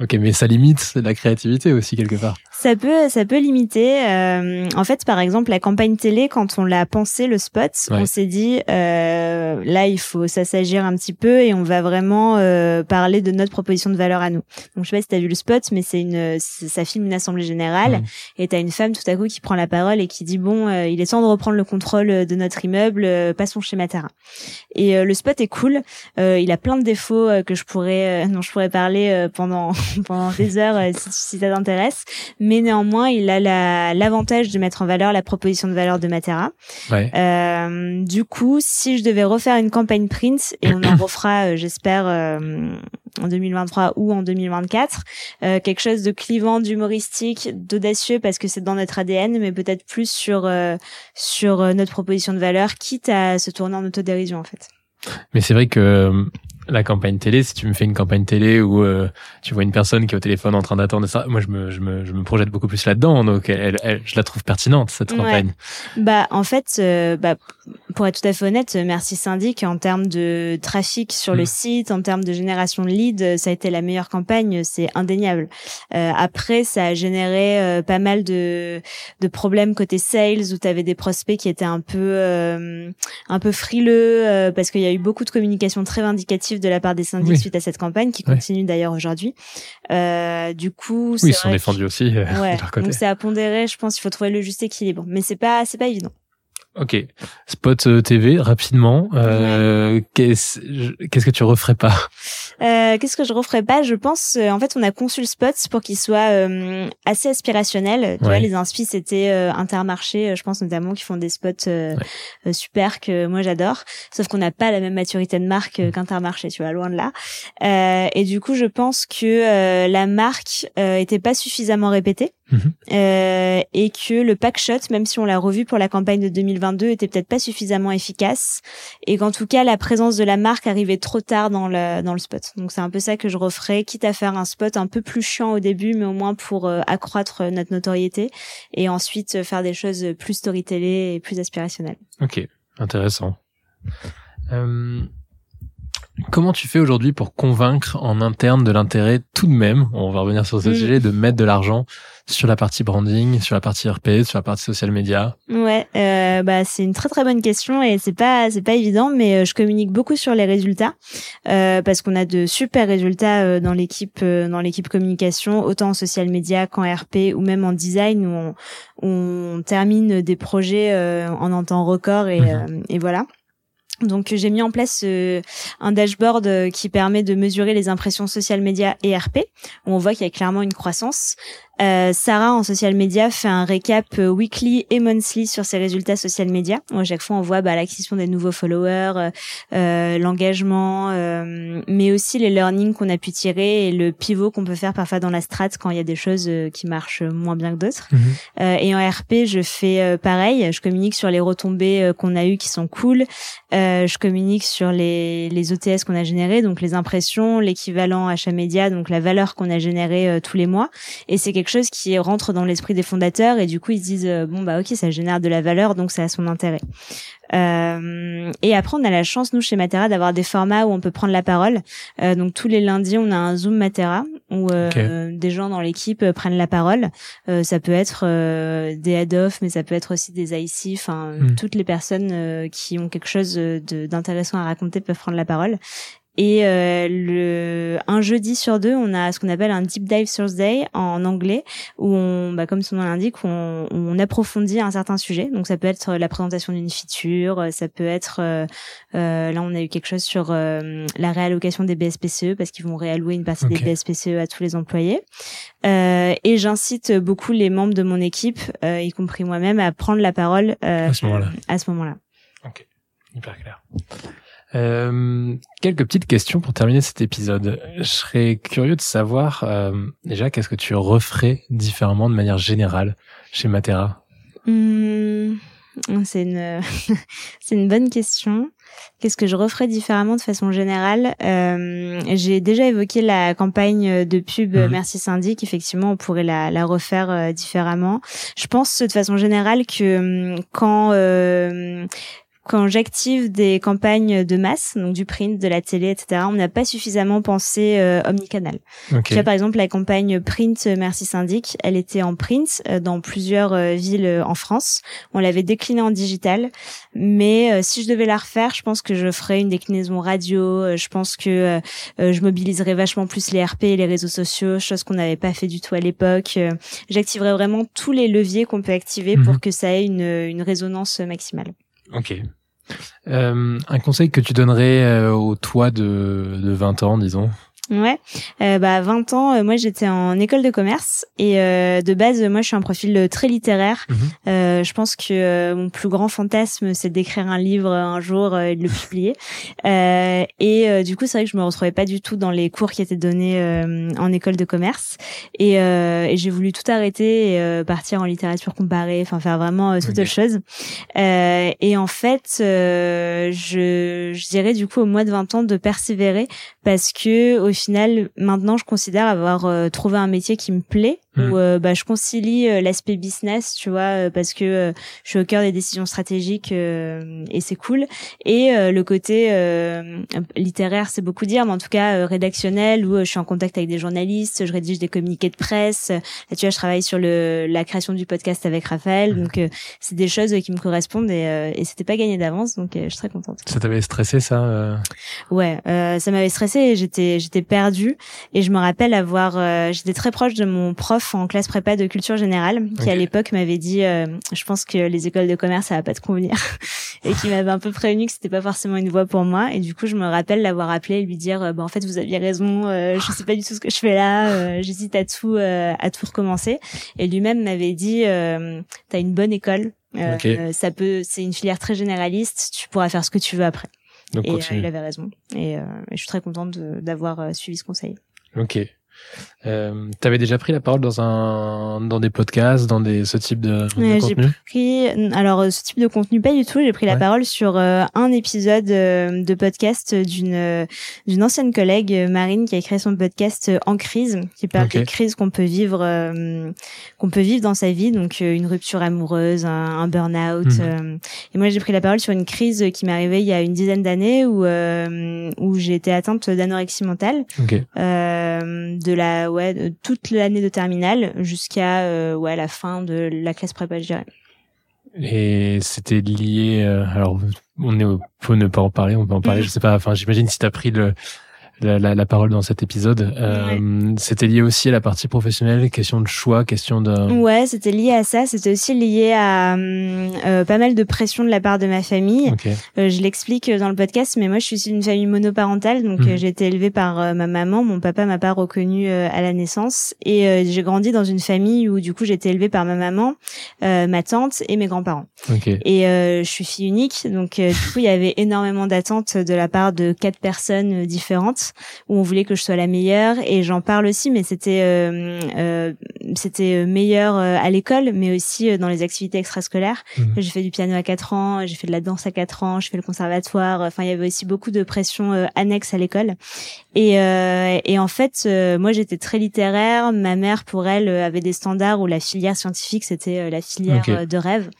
S2: Ok, mais ça limite la créativité aussi quelque part.
S3: Ça peut, ça peut limiter. Euh, en fait, par exemple, la campagne télé, quand on l'a pensé le spot, on s'est dit euh, là, il faut s'assagir un petit peu et on va vraiment euh, parler de notre proposition de valeur à nous. Donc, je sais pas si t'as vu le spot, mais c'est une, ça filme une assemblée générale et t'as une femme tout à coup qui prend la parole et qui dit bon, euh, il est temps de reprendre le contrôle de notre immeuble, euh, passons chez Matera. Et le spot est cool. il a plein de défauts que je pourrais, dont je pourrais parler pendant pendant des heures si, si ça t'intéresse mais néanmoins, il a l'avantage de mettre en valeur la proposition de valeur de Matera.
S2: Ouais.
S3: Euh, du coup, si je devais refaire une campagne print, et on en refera, euh, j'espère, euh, en 2023 ou en 2024, euh, quelque chose de clivant, d'humoristique, d'audacieux parce que c'est dans notre ADN, mais peut-être plus sur sur notre proposition de valeur, quitte à se tourner en autodérision en fait.
S2: Mais c'est vrai que la campagne télé, si tu me fais une campagne télé où euh, tu vois une personne qui est au téléphone en train d'attendre ça, moi je me, je me, je me projette beaucoup plus là-dedans, donc elle, elle, je la trouve pertinente cette campagne.
S3: Bah en fait, euh, bah, pour être tout à fait honnête, merci Syndic en termes de trafic sur le mm. site, en termes de génération de leads, ça a été la meilleure campagne, c'est indéniable. Euh, après, ça a généré euh, pas mal de, de problèmes côté sales où tu avais des prospects qui étaient un peu un peu frileux parce qu'il y a eu beaucoup de communication très vindicative de la part des syndics suite à cette campagne qui continue d'ailleurs aujourd'hui. Euh, du coup,
S2: oui, ils sont défendus aussi euh,
S3: de leur côté. Donc c'est à pondérer. Je pense qu'il faut trouver le juste équilibre, mais c'est pas c'est pas évident.
S2: Ok. Spot euh, TV, rapidement. Euh, Qu'est-ce que tu referais pas?
S3: Euh, Qu'est-ce que je referais pas? Je pense, euh, en fait, on a conçu le spot pour qu'il soit euh, assez aspirationnel. Tu vois, les inspi, c'était Intermarché, je pense notamment, qui font des spots super que moi j'adore. Sauf qu'on n'a pas la même maturité de marque mm. qu'Intermarché, tu vois, loin de là. et du coup, je pense que la marque était pas suffisamment répétée. Mhm. Euh, et que le pack shot, même si on l'a revu pour la campagne de 2022, était peut-être pas suffisamment efficace, et qu'en tout cas la présence de la marque arrivait trop tard dans le dans le spot. Donc c'est un peu ça que je referais, quitte à faire un spot un peu plus chiant au début, mais au moins pour euh, accroître notre notoriété, et ensuite euh, faire des choses plus storytellées et plus aspirationnelles.
S2: Ok, intéressant. Euh, Comment tu fais aujourd'hui pour convaincre en interne de l'intérêt tout de même, on va revenir sur ce mm. sujet, de mettre de l'argent sur la partie branding, sur la partie RP, sur la partie social media?
S3: Ouais, euh, bah c'est une très très bonne question et c'est pas c'est pas évident, mais euh, je communique beaucoup sur les résultats euh, parce qu'on a de super résultats euh, dans l'équipe euh, dans l'équipe communication, autant en social media qu'en RP ou même en design où on, on termine des projets en un temps record et, mhm. et voilà. Donc j'ai mis en place euh, un dashboard euh, qui permet de mesurer les impressions social media et RP, où on voit qu'il y a clairement une croissance. Euh, Sarah en social media fait un récap euh, weekly et monthly sur ses résultats social media. À chaque fois, on voit bah, l'acquisition des nouveaux followers, euh, euh l'engagement, euh, mais aussi les learnings qu'on a pu tirer et le pivot qu'on peut faire parfois dans la strat quand il y a des choses qui marchent moins bien que d'autres. Mhm. et en RP, je fais pareil. Je communique sur les retombées qu'on a eues qui sont cool. je communique sur les, les OTS qu'on a générés, donc les impressions, l'équivalent achat média, donc la valeur qu'on a générée tous les mois. Et c'est quelque chose qui rentre dans l'esprit des fondateurs et du coup ils se disent euh, bon bah ok ça génère de la valeur donc ça a son intérêt. Euh, et après on a la chance nous chez Matera d'avoir des formats où on peut prendre la parole. Euh, donc tous les lundis on a un Zoom Matera où des gens dans l'équipe prennent la parole. ça peut être des head off mais ça peut être aussi des IC. Enfin hmm. toutes les personnes qui ont quelque chose d'intéressant à raconter peuvent prendre la parole. Et euh, le un jeudi sur deux, on a ce qu'on appelle un deep dive Thursday en anglais, où on, bah, comme son nom l'indique, on, on, approfondit un certain sujet. Donc ça peut être la présentation d'une feature, ça peut être euh, euh là on a eu quelque chose sur euh, la réallocation des BSPCE parce qu'ils vont réallouer une partie des BSPCE à tous les employés. Euh, et j'incite beaucoup les membres de mon équipe, y compris moi-même, à prendre la parole à ce moment-là. À ce moment-là.
S2: Ok, hyper clair. Euh, quelques petites questions pour terminer cet épisode. Je serais curieux de savoir euh, déjà qu'est-ce que tu referais différemment de manière générale chez Matera?
S3: Hmm, c'est une c'est une bonne question. Qu'est-ce que je referais différemment de façon générale? Euh, J'ai déjà évoqué la campagne de pub mhm. Merci Syndic. Effectivement, on pourrait la, la refaire euh, différemment. Je pense de façon générale que hum, quand quand j'active des campagnes de masse, donc du print, de la télé, etc., on n'a pas suffisamment pensé euh, omnicanal.
S2: Ok.
S3: Tu vois, par exemple, la campagne print Merci Syndic, elle était en print euh, dans plusieurs euh, villes euh, en France. On l'avait déclinée en digital, mais euh, si je devais la refaire, je pense que je ferais une déclinaison radio. euh, je pense que je mobiliserais vachement plus les RP et les réseaux sociaux, chose qu'on n'avait pas fait du tout à l'époque. Euh, J'activerais vraiment tous les leviers qu'on peut activer
S2: Mhm.
S3: pour que ça ait une, une résonance maximale.
S2: Ok. Euh, un conseil que tu donnerais euh, au toi de, de 20 ans, disons?
S3: Ouais, euh, bah à 20 ans, euh, moi j'étais en école de commerce et euh, de base, moi je suis un profil euh, très littéraire. Euh, je pense que mon plus grand fantasme, c'est d'écrire un livre un jour et de le publier. Euh, et euh, du coup, c'est vrai que je me retrouvais pas du tout dans les cours qui étaient donnés euh, en école de commerce. Et, euh, et j'ai voulu tout arrêter et euh, partir en littérature comparée, enfin faire vraiment toute
S2: Ok.
S3: autre chose. Euh, et en fait, euh, je, je dirais du coup au mois de 20 ans de persévérer parce que au final maintenant je considère avoir euh, trouvé un métier qui me plaît
S2: Mhm.
S3: où euh, bah, je concilie euh, l'aspect business tu vois euh, parce que euh, je suis au cœur des décisions stratégiques euh, et c'est cool. Et euh, le côté euh, littéraire c'est beaucoup dire mais en tout cas euh, rédactionnel où euh, je suis en contact avec des journalistes je rédige des communiqués de presse. Là tu vois je travaille sur le la création du podcast avec Raphaël donc euh, c'est des choses qui me correspondent et, euh, et c'était pas gagné d'avance donc euh, je suis très contente.
S2: Ça t'avait stressé ça euh?
S3: Ouais, euh, ça m'avait stressée et j'étais j'étais perdue. Et je me rappelle avoir euh, j'étais très proche de mon prof en classe prépa de culture générale qui à l'époque m'avait dit euh, je pense que les écoles de commerce ça va pas te convenir et qui m'avait un peu prévenu que c'était pas forcément une voie pour moi. Et du coup je me rappelle l'avoir appelé et lui dire euh, bah en fait vous aviez raison euh, je sais pas du tout ce que je fais là euh, j'hésite à tout euh, à tout recommencer. Et lui-même m'avait dit euh, t'as une bonne école ça peut c'est une filière très généraliste tu pourras faire ce que tu veux après.
S2: Donc
S3: et il avait raison. Et, euh, et je suis très contente d'avoir suivi ce conseil.
S2: Ok. Euh, T'avais déjà pris la parole dans un dans des podcasts, dans des ce type de, de
S3: Ouais, j'ai
S2: contenu.
S3: Pris, alors euh, ce type de contenu pas du tout. J'ai pris la parole sur euh, un épisode euh, de podcast d'une euh, d'une ancienne collègue euh, Marine qui a créé son podcast euh, En crise, qui parle
S2: Ok.
S3: des crises qu'on peut vivre euh, qu'on peut vivre dans sa vie, donc euh, une rupture amoureuse, un, un burn-out.
S2: Mhm.
S3: euh. et moi j'ai pris la parole sur une crise qui m'est arrivée il y a une dizaine d'années où euh, où j'ai été atteinte d'anorexie mentale.
S2: Ok.
S3: De la ouais de toute l'année de terminale jusqu'à euh, ouais la fin de la classe prépa je dirais
S2: Et c'était lié. euh, alors, on est au, faut ne pas en parler. On peut en parler.
S3: Mhm.
S2: Je sais pas. Enfin, j'imagine si t'as pris le la, la, la parole dans cet épisode. Euh, C'était lié aussi à la partie professionnelle, question de choix, question de.
S3: ouais c'était lié à ça c'était aussi lié à hum, euh, pas mal de pression de la part de ma famille
S2: Ok.
S3: Euh, je l'explique dans le podcast mais moi je suis d'une famille monoparentale donc
S2: Mhm.
S3: euh, j'ai été élevée par euh, ma maman mon papa m'a pas reconnue euh, à la naissance et euh, j'ai grandi dans une famille où du coup j'ai été élevée par ma maman euh, ma tante et mes grands-parents
S2: Ok.
S3: Et euh, je suis fille unique, donc euh, du coup il y avait énormément d'attentes de la part de quatre personnes euh, où on voulait que je sois la meilleure. Et j'en parle aussi, mais c'était euh, euh, c'était euh, meilleur à l'école, mais aussi dans les activités extrascolaires.
S2: Mhm.
S3: J'ai fait du piano à 4 ans, j'ai fait de la danse à 4 ans, j'ai fait le conservatoire. Enfin il y avait aussi beaucoup de pression annexe à l'école. Et, et en fait, moi j'étais très littéraire. Ma mère, pour elle, avait des standards où la filière scientifique c'était la filière de rêve.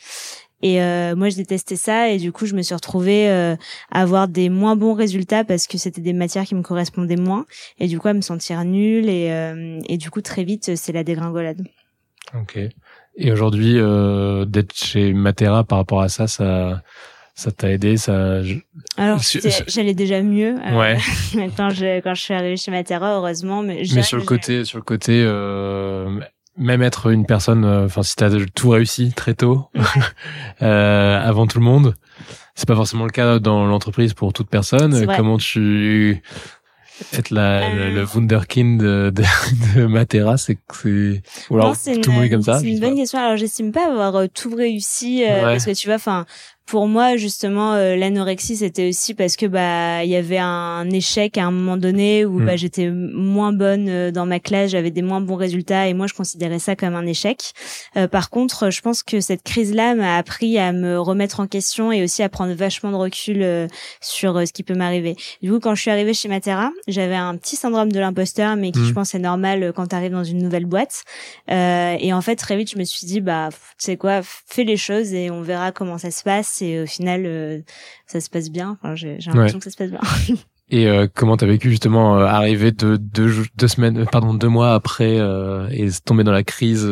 S3: Et euh, moi, je détestais ça, et du coup, je me suis retrouvée euh, à avoir des moins bons résultats parce que c'était des matières qui me correspondaient moins, et du coup, à me sentir nulle, et, euh, et du coup, très vite, c'est la dégringolade.
S2: Ok. Et aujourd'hui, euh, d'être chez Matera par rapport à ça, ça, ça t'a aidé, ça. je-
S3: Alors, j'allais déjà mieux euh,
S2: Ouais.
S3: quand je quand je suis arrivée chez Matera, heureusement, mais,
S2: Mais sur le côté, sur le côté, euh, même être une personne, euh, enfin, si t'as tout réussi très tôt, euh, avant tout le monde, c'est pas forcément le cas dans l'entreprise pour toute personne. Comment tu être la, le,
S3: Euh.
S2: le wunderkind de, de, de Matera, c'est que c'est ou alors
S3: Non,
S2: tout le monde est comme ça.
S3: C'est une bonne
S2: pas.
S3: question. Alors, j'estime pas avoir euh, tout réussi euh,
S2: Ouais.
S3: parce que tu vois, enfin, pour moi, justement, euh, l'anorexie, c'était aussi parce que bah il y avait un échec à un moment donné où
S2: Mm.
S3: bah j'étais moins bonne euh, dans ma classe, j'avais des moins bons résultats et moi je considérais ça comme un échec. Euh, par contre, je pense que cette crise-là m'a appris à me remettre en question et aussi à prendre vachement de recul euh, sur ce qui peut m'arriver. Du coup, quand je suis arrivée chez Matera, j'avais un petit syndrome de l'imposteur, mais qui
S2: Mm.
S3: je pense est normal quand tu arrives dans une nouvelle boîte. Euh, et en fait, très vite, je me suis dit, bah, tu sais quoi, fais les choses et on verra comment ça se passe. Passe et au final ça se passe bien. Enfin, j'ai l'impression que ça se passe bien.
S2: Et euh, comment t'as vécu justement euh, arriver deux, deux, deux semaines, pardon, deux mois après euh, et tomber dans la crise,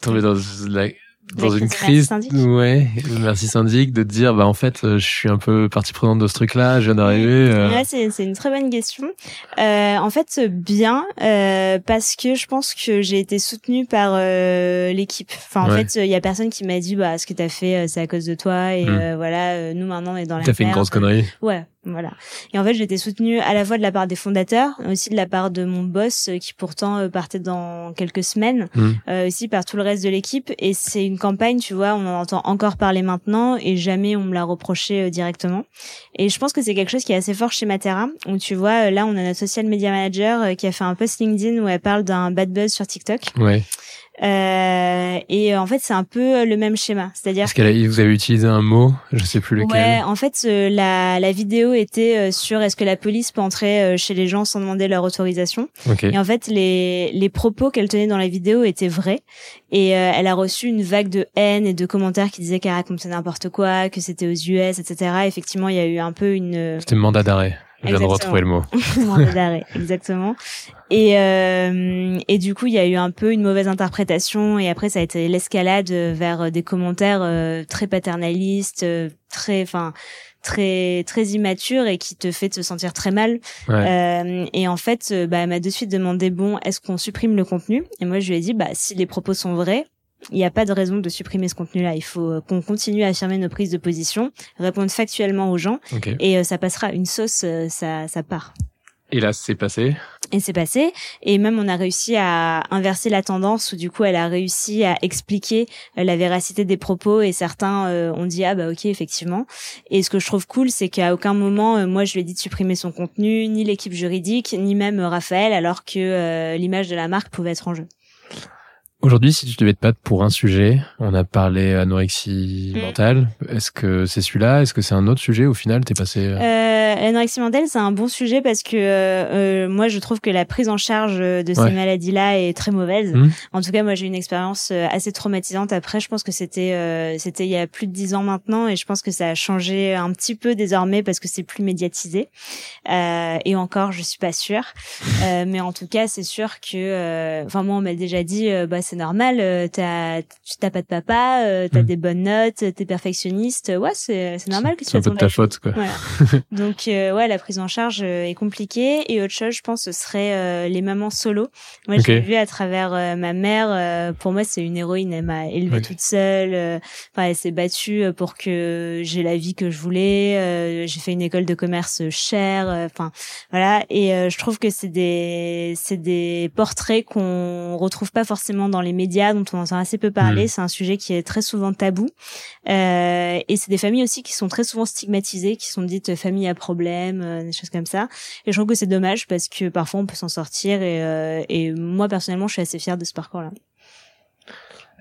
S2: tomber dans la, dans une crise, ouais, merci syndic, de te dire bah en fait euh, je suis un peu partie prenante de ce truc-là, je viens d'arriver.
S3: Euh... Ouais, c'est une très bonne question. Euh, en fait bien euh, parce que je pense que j'ai été soutenue par euh, l'équipe. Enfin en fait il y a personne qui m'a dit bah ce que t'as fait c'est à cause de toi et hmm. voilà nous maintenant on est dans la.
S2: T'as fait une grosse connerie.
S3: Ouais voilà. Et en fait, été soutenue à la fois de la part des fondateurs, aussi de la part de mon boss euh, qui pourtant euh, partait dans quelques semaines, mmh. euh, aussi par tout le reste de l'équipe. Et c'est une campagne, tu vois, on en entend encore parler maintenant et jamais on me l'a reproché directement. Et je pense que c'est quelque chose qui est assez fort chez Matera, où tu vois, là, on a notre social media manager qui a fait un post LinkedIn où elle parle d'un bad buzz sur TikTok.
S2: Ouais.
S3: Euh, et en fait, c'est un peu le même schéma. C'est-à-dire
S2: que vous avez utilisé un mot, je sais plus lequel.
S3: Ouais, en fait, euh, la, la vidéo était euh, sur est-ce que la police peut entrer euh, chez les gens sans demander leur autorisation. Et en fait, les, les propos qu'elle tenait dans la vidéo étaient vrais. Et elle a reçu une vague de haine et de commentaires qui disaient qu'elle racontait n'importe quoi, que c'était aux US, etc. Effectivement, il y a eu un peu une...
S2: C'était mandat d'arrêt. Je viens de retrouver le mot.
S3: exactement. Et, euh, et du coup, il y a eu un peu une mauvaise interprétation et après, ça a été l'escalade vers des commentaires euh, très paternalistes, euh, très, enfin, très très immatures et qui te fait te sentir très mal. Euh, et en fait, euh, bah, elle m'a de suite demandé bon, est-ce qu'on supprime le contenu? Et moi, je lui ai dit bah si les propos sont vrais, il n'y a pas de raison de supprimer ce contenu-là. Il faut euh, qu'on continue à affirmer nos prises de position, répondre factuellement aux gens, et euh, ça passera. Une sauce, euh, ça, ça part.
S2: Et là, c'est passé.
S3: Et c'est passé. Et même, on a réussi à inverser la tendance où du coup, elle a réussi à expliquer la véracité des propos et certains ont dit ah bah ok effectivement. Et ce que je trouve cool, c'est qu'à aucun moment, moi, je lui ai dit de supprimer son contenu, ni l'équipe juridique, ni même Raphaël, alors que l'image de la marque pouvait être en jeu.
S2: Aujourd'hui, si tu devais te battre pour un sujet, on a parlé anorexie mm. mentale. Est-ce que c'est celui-là? Est-ce que c'est un autre sujet? Au final, t'es passé.
S3: Euh... euh l'anorexie mentale, c'est un bon sujet parce que euh, euh, moi, je trouve que la prise en charge de ces maladies-là est très mauvaise. Mm. En tout cas, moi, j'ai une expérience euh, assez traumatisante. Après, je pense que c'était c'était il y a plus de dix ans maintenant, et je pense que ça a changé un petit peu désormais parce que c'est plus médiatisé. et encore, je suis pas sûre. mais en tout cas, c'est sûr que, enfin, moi, on m'a déjà dit, bah, c'est normal, euh, t'as, tu t'as pas de papa, euh, t'as hmm. des bonnes notes, t'es perfectionniste, ouais, c'est, c'est normal que tu
S2: C'est un peu de ta faute, quoi. Voilà.
S3: Donc, euh, ouais, la prise en charge est compliquée. Et autre chose, je pense, ce serait les mamans solo. Moi, j'ai vu à travers ma mère. pour moi, c'est une héroïne. Elle m'a élevée toute seule. Enfin, elle s'est battue pour que j'ai la vie que je voulais. j'ai fait une école de commerce chère. Enfin, voilà. Et je trouve que c'est des, c'est des portraits qu'on retrouve pas forcément dans les médias dont on entend assez peu parler. Hmm. C'est un sujet qui est très souvent tabou. Euh, et c'est des familles aussi qui sont très souvent stigmatisées, qui sont dites familles à problème, euh, des choses comme ça. Et je trouve que c'est dommage parce que parfois on peut s'en sortir. Et, euh, et moi personnellement, je suis assez fière de ce parcours-là.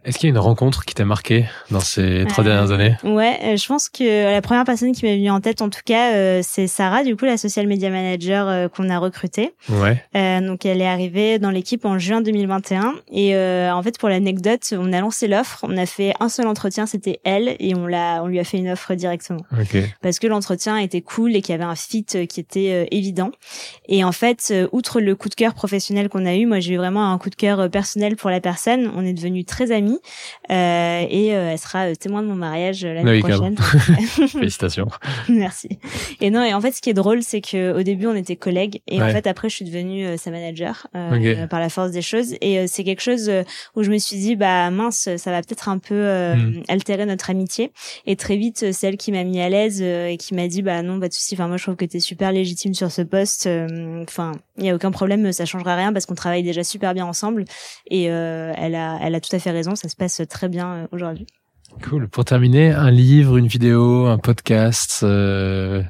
S2: Est-ce qu'il y a une rencontre qui t'a marqué dans ces trois dernières années?
S3: Ouais, euh, je pense que la première personne qui m'est venue en tête, en tout cas, euh, c'est Sarah, du coup, la social media manager euh, qu'on a recrutée.
S2: Ouais.
S3: donc, elle est arrivée dans l'équipe en juin 2021. Et en fait, pour l'anecdote, on a lancé l'offre. On a fait un seul entretien, c'était elle, et on l'a, on lui a fait une offre directement.
S2: Okay.
S3: Parce que l'entretien était cool et qu'il y avait un fit qui était évident. Et en fait, outre le coup de cœur professionnel qu'on a eu, moi, j'ai eu vraiment un coup de cœur personnel pour la personne. On est devenus très amis. Euh, et euh, elle sera euh, témoin de mon mariage l'année prochaine.
S2: Félicitations.
S3: Merci. Et non, et en fait, ce qui est drôle, c'est que au début, on était collègues, et en fait, après, je suis devenue sa manager par la force des choses. Et c'est quelque chose où je me suis dit, bah mince, ça va peut-être un peu hmm. altérer notre amitié. Et très vite, c'est elle qui m'a mis à l'aise et qui m'a dit, bah non, pas de souci. Enfin, moi, je trouve que t'es super légitime sur ce poste. Enfin, il y a aucun problème, ça changera rien parce qu'on travaille déjà super bien ensemble. Et elle a, elle a tout à fait raison ça se passe très bien euh, aujourd'hui.
S2: Cool. Pour terminer, un livre, une vidéo, un podcast, euh,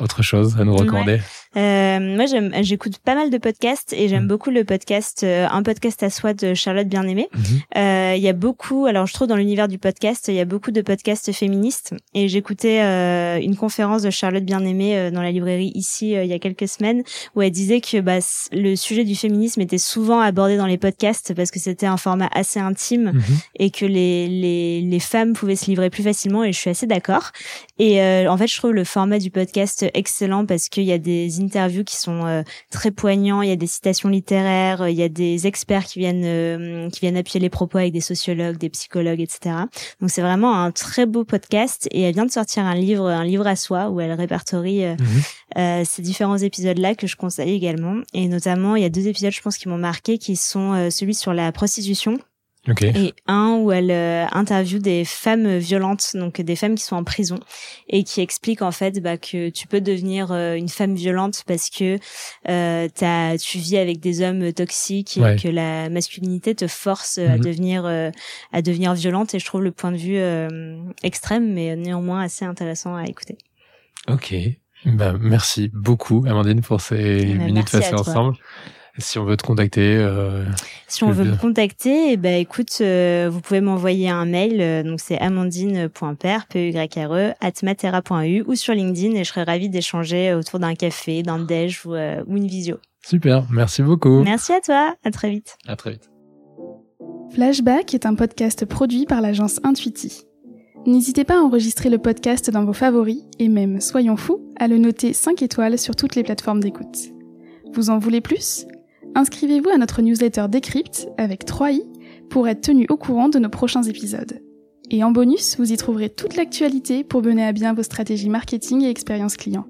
S2: autre chose à nous recommander
S3: euh, Moi, j'aime, j'écoute pas mal de podcasts et j'aime
S2: Mm.
S3: beaucoup le podcast, euh, un podcast à soi de Charlotte Bien-Aimée.
S2: Mhm.
S3: Euh, Il y a beaucoup, alors je trouve dans l'univers du podcast, il y a beaucoup de podcasts féministes et j'écoutais euh, une conférence de Charlotte Bien-Aimée dans la librairie ici il y a quelques semaines où elle disait que bah, le sujet du féminisme était souvent abordé dans les podcasts parce que c'était un format assez intime
S2: Mhm.
S3: et que les, les, les femmes pouvaient se livrer plus facilement et je suis assez d'accord. Et euh, en fait, je trouve le format du podcast excellent parce qu'il y a des interviews qui sont euh, très poignants, il y a des citations littéraires, euh, il y a des experts qui viennent euh, qui viennent appuyer les propos avec des sociologues, des psychologues, etc. Donc c'est vraiment un très beau podcast et elle vient de sortir un livre, un livre à soi où elle répertorie euh,
S2: Mhm.
S3: ces différents épisodes-là que je conseille également. Et notamment, il y a deux épisodes, je pense, qui m'ont marqué, qui sont celui sur la prostitution Et un où elle euh, interviewe des femmes violentes, donc des femmes qui sont en prison, et qui explique en fait bah, que tu peux devenir euh, une femme violente parce que euh, tu vis avec des hommes toxiques et
S2: Ouais.
S3: que la masculinité te force euh, à
S2: Mhm.
S3: devenir euh, à devenir violente. Et je trouve le point de vue extrême, mais néanmoins assez intéressant à écouter.
S2: Ok. Bah, merci beaucoup, Amandine, pour ces
S3: ben,
S2: minutes passées ensemble. Si on veut te contacter, euh,
S3: Si on veut me contacter, eh ben écoute, euh, vous pouvez m'envoyer un mail, euh, donc c'est amandine.père, p y r e at matera.u ou sur LinkedIn et je serais ravie d'échanger autour d'un café, d'un déj ou, euh, ou une visio.
S2: super. Merci beaucoup.
S3: Merci à toi, à très vite.
S2: À très vite.
S1: Flashback est un podcast produit par l'agence Intuiti. N'hésitez pas à enregistrer le podcast dans vos favoris et même, soyons fous, à le noter 5 étoiles sur toutes les plateformes d'écoute. Vous en voulez plus? Inscrivez-vous à notre newsletter Décrypte avec 3i pour être tenu au courant de nos prochains épisodes. Et en bonus, vous y trouverez toute l'actualité pour mener à bien vos stratégies marketing et expérience client.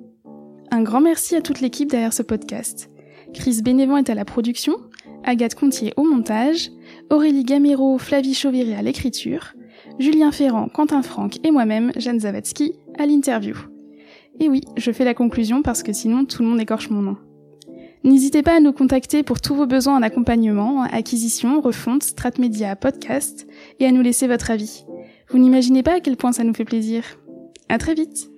S1: Un grand merci à toute l'équipe derrière ce podcast. Chris Bénévent est à la production, Agathe Contier au montage, Aurélie Gamero, Flavie Chauviré à l'écriture, Julien Ferrand, Quentin Franck et moi-même, Jeanne Zawadzki, à l'interview. Et oui, je fais la conclusion parce que sinon tout le monde écorche mon nom. N'hésitez pas à nous contacter pour tous vos besoins en accompagnement, acquisition, refonte, strat média, podcast, et à nous laisser votre avis. Vous n'imaginez pas à quel point ça nous fait plaisir. À très vite!